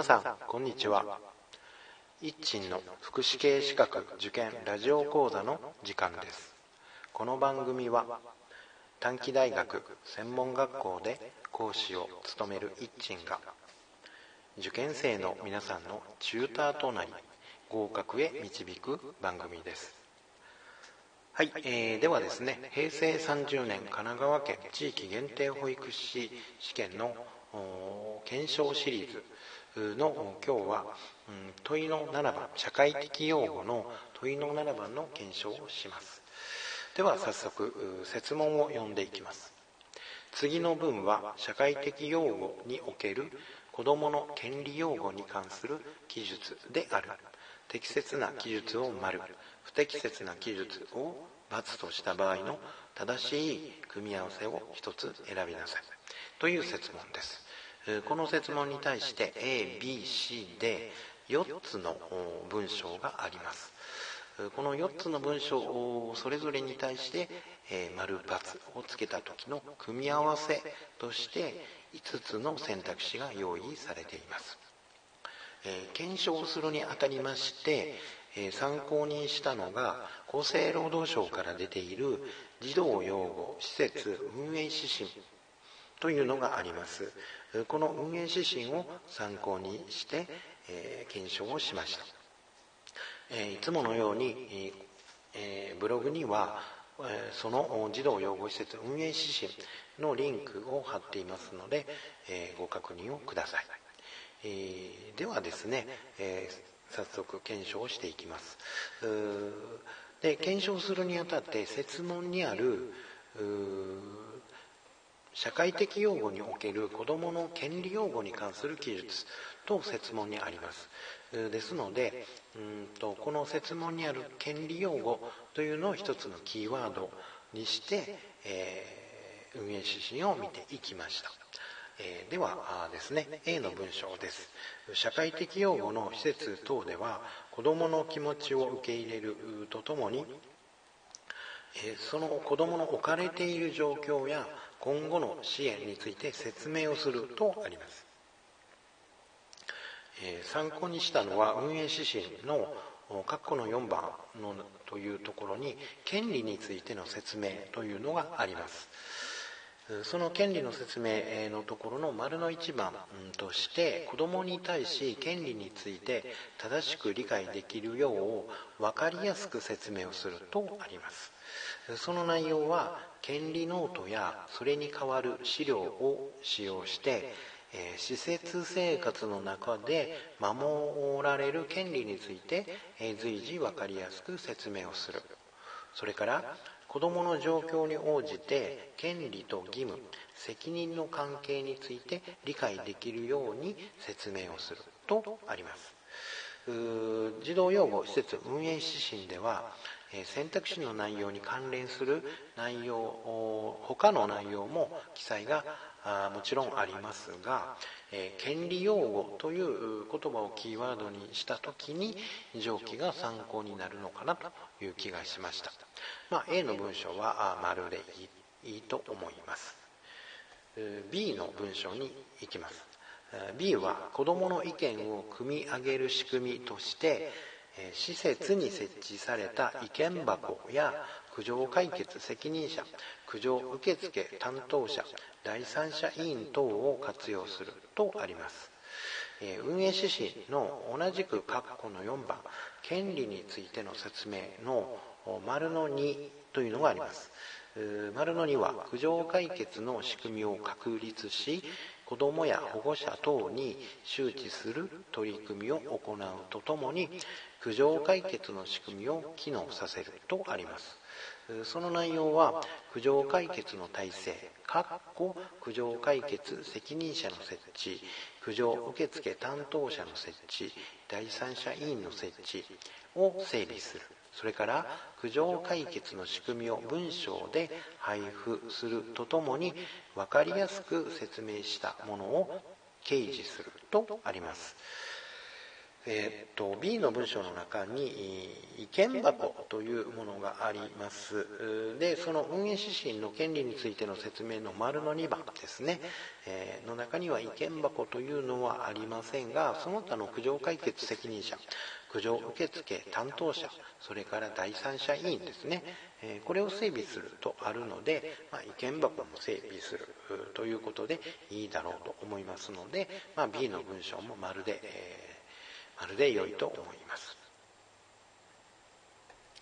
皆さんこんにちは。一鎮の福祉系資格受験ラジオ講座の時間です。この番組は短期大学専門学校で講師を務める一鎮が受験生の皆さんのチューターとなり合格へ導く番組です。はい、えー、ではですね平成30年神奈川県地域限定保育士試験の検証シリーズの今日は、うん、問いの7番社会的用語の問いの7番の検証をします。では早速設問を読んでいきます。次の文は社会的用語における子どもの権利用語に関する記述である。適切な記述を丸。不適切な記述を×とした場合の正しい組み合わせを一つ選びなさい。という設問です。この設問に対して ABC で4つの文章があります。この4つの文章をそれぞれに対して丸×をつけた時の組み合わせとして5つの選択肢が用意されています。検証するにあたりまして参考にしたのが厚生労働省から出ている児童養護施設運営指針。というのがあります。この運営指針を参考にして、えー、検証をしました、え、いつものように、え、ブログには、えその児童養護施設運営指針のリンクを貼っていますので、えご確認をください、えではですね、え早速検証をしていきます。で検証するにあたって設問にある社会的用語における子どもの権利用語に関する記述と設問にあります。ですのでうんとこの設問にある権利用語というのを一つのキーワードにして、えー、運営指針を見ていきました、えー、ではですね。A の文章です。社会的用語の施設等では子どもの気持ちを受け入れるとともにえその子どもの置かれている状況や今後の支援について説明をするとあります、えー、参考にしたのは運営指針の括弧の4番のというところに権利についての説明というのがあります。その権利の説明のところの丸の1番として子どもに対し権利について正しく理解できるよう分かりやすく説明をするとあります。その内容は権利ノートやそれに代わる資料を使用して、え施設生活の中で守られる権利について、え随時分かりやすく説明をする。それから子どもの状況に応じて権利と義務責任の関係について理解できるように説明をするとあります。児童養護施設運営指針では選択肢の内容に関連する内容他の内容も記載がもちろんありますがえ権利用語という言葉をキーワードにした時に上記が参考になるのかなという気がしました、まあ、A の文章は丸でいいと思います。B の文章に行きます。B は子どもの意見を組み上げる仕組みとして施設に設置された意見箱や苦情解決責任者苦情受付担当者第三者委員等を活用するとあります。運営指針の同じく括弧の4番権利についての説明の丸の2というのがあります。丸の2は苦情解決の仕組みを確立し子どもや保護者等に周知する取り組みを行うとともに苦情解決の仕組みを機能させるとあります。その内容は苦情解決の体制苦情解決責任者の設置苦情受付担当者の設置第三者委員の設置を整備する。それから苦情解決の仕組みを文章で配布するとともに分かりやすく説明したものを掲示するとあります。えーと、B の文章の中に意見箱というものがあります。でその運営指針の権利についての説明の丸の2番ですね、えー、の中には意見箱というのはありませんがその他の苦情解決責任者苦情受付担当者それから第三者委員ですね、え、これを整備するとあるので、まあ、意見箱も整備するということでいいだろうと思いますので、まあ、B の文章もまるで、えまるで良いと思います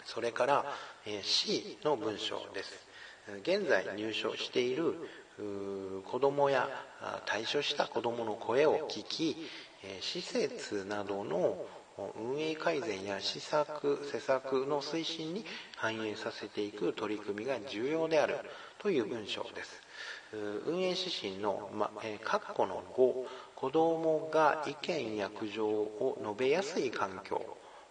それから、え C の文章です現在入所している子供や退所した子供の声を聞き施設などの運営改善や施策施策の推進に反映させていく取り組みが重要であるという文章です。運営指針の、まえー、括弧の5子どもが意見や苦情を述べやすい環境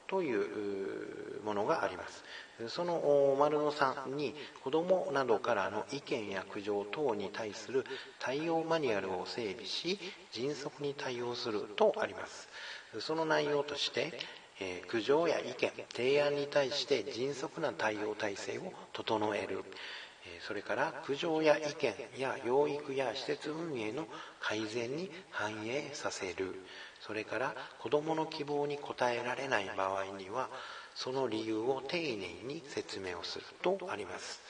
というものがあります。その丸の3に子どもなどからの意見や苦情等に対する対応マニュアルを整備し迅速に対応するとあります。その内容として、えー、苦情や意見提案に対して迅速な対応体制を整える。それから苦情や意見や養育や施設運営の改善に反映させる。それから子どもの希望に応えられない場合にはその理由を丁寧に説明をするとあります、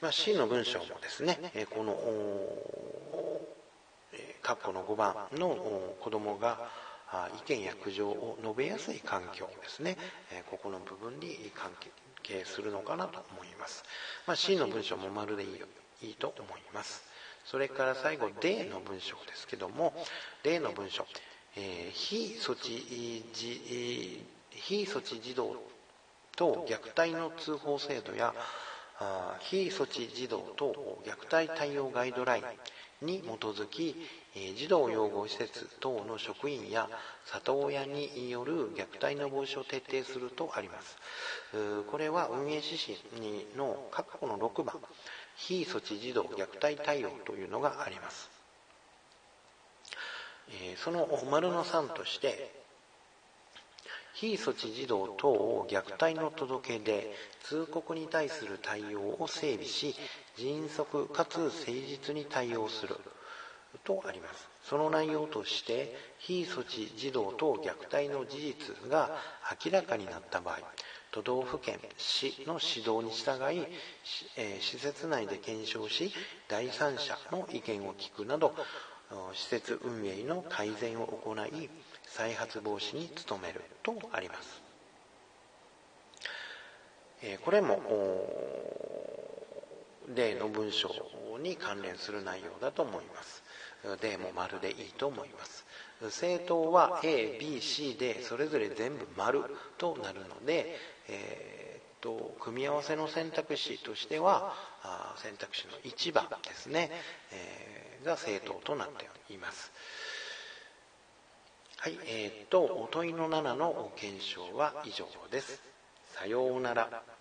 まあ、C の文章もですねこの括弧の5番の子どもが意見や苦情を述べやすい環境ですね。ここの部分に関係するのかなと思います、まあ、C の文章もまるでいいいいと思います。それから最後 D の文章ですけども D の文章、えー、非措置じ非措置児童と虐待の通報制度や非措置児童と虐待対応ガイドラインに基づき児童養護施設等の職員や里親による虐待の防止を徹底するとあります。これは運営指針の括弧の6番非措置児童虐待対応というのがあります。その丸の3として非措置児童等を虐待の届け出通告に対する対応を整備し迅速かつ誠実に対応する。とあります。その内容として非措置児童等虐待の事実が明らかになった場合都道府県市の指導に従い、えー、施設内で検証し第三者の意見を聞くなど施設運営の改善を行い再発防止に努めるとあります、えー、これも例の文章に関連する内容だと思います。でも丸でいいと思います。政党は ABC でそれぞれ全部丸となるので、えー、と組み合わせの選択肢としては選択肢の1番ですね、えー、が政党となっています。はいえー、と問いの7の検証は以上です。さようなら。